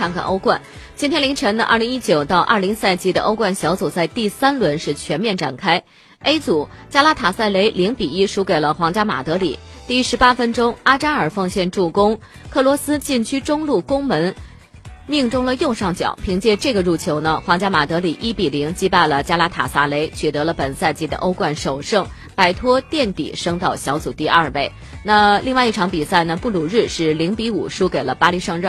看看欧冠。今天凌晨呢，二零一九到二零赛季的欧冠小组赛第三轮是全面展开。A 组，加拉塔塞雷零比一输给了皇家马德里。第十八分钟，阿扎尔奉献助攻，克罗斯禁区中路攻门。命中了右上角，凭借这个入球呢，皇家马德里一比零击败了加拉塔萨雷，取得了本赛季的欧冠首胜，摆脱垫底，升到小组第二位。那另外一场比赛呢，布鲁日是零比五输给了巴黎圣日耳。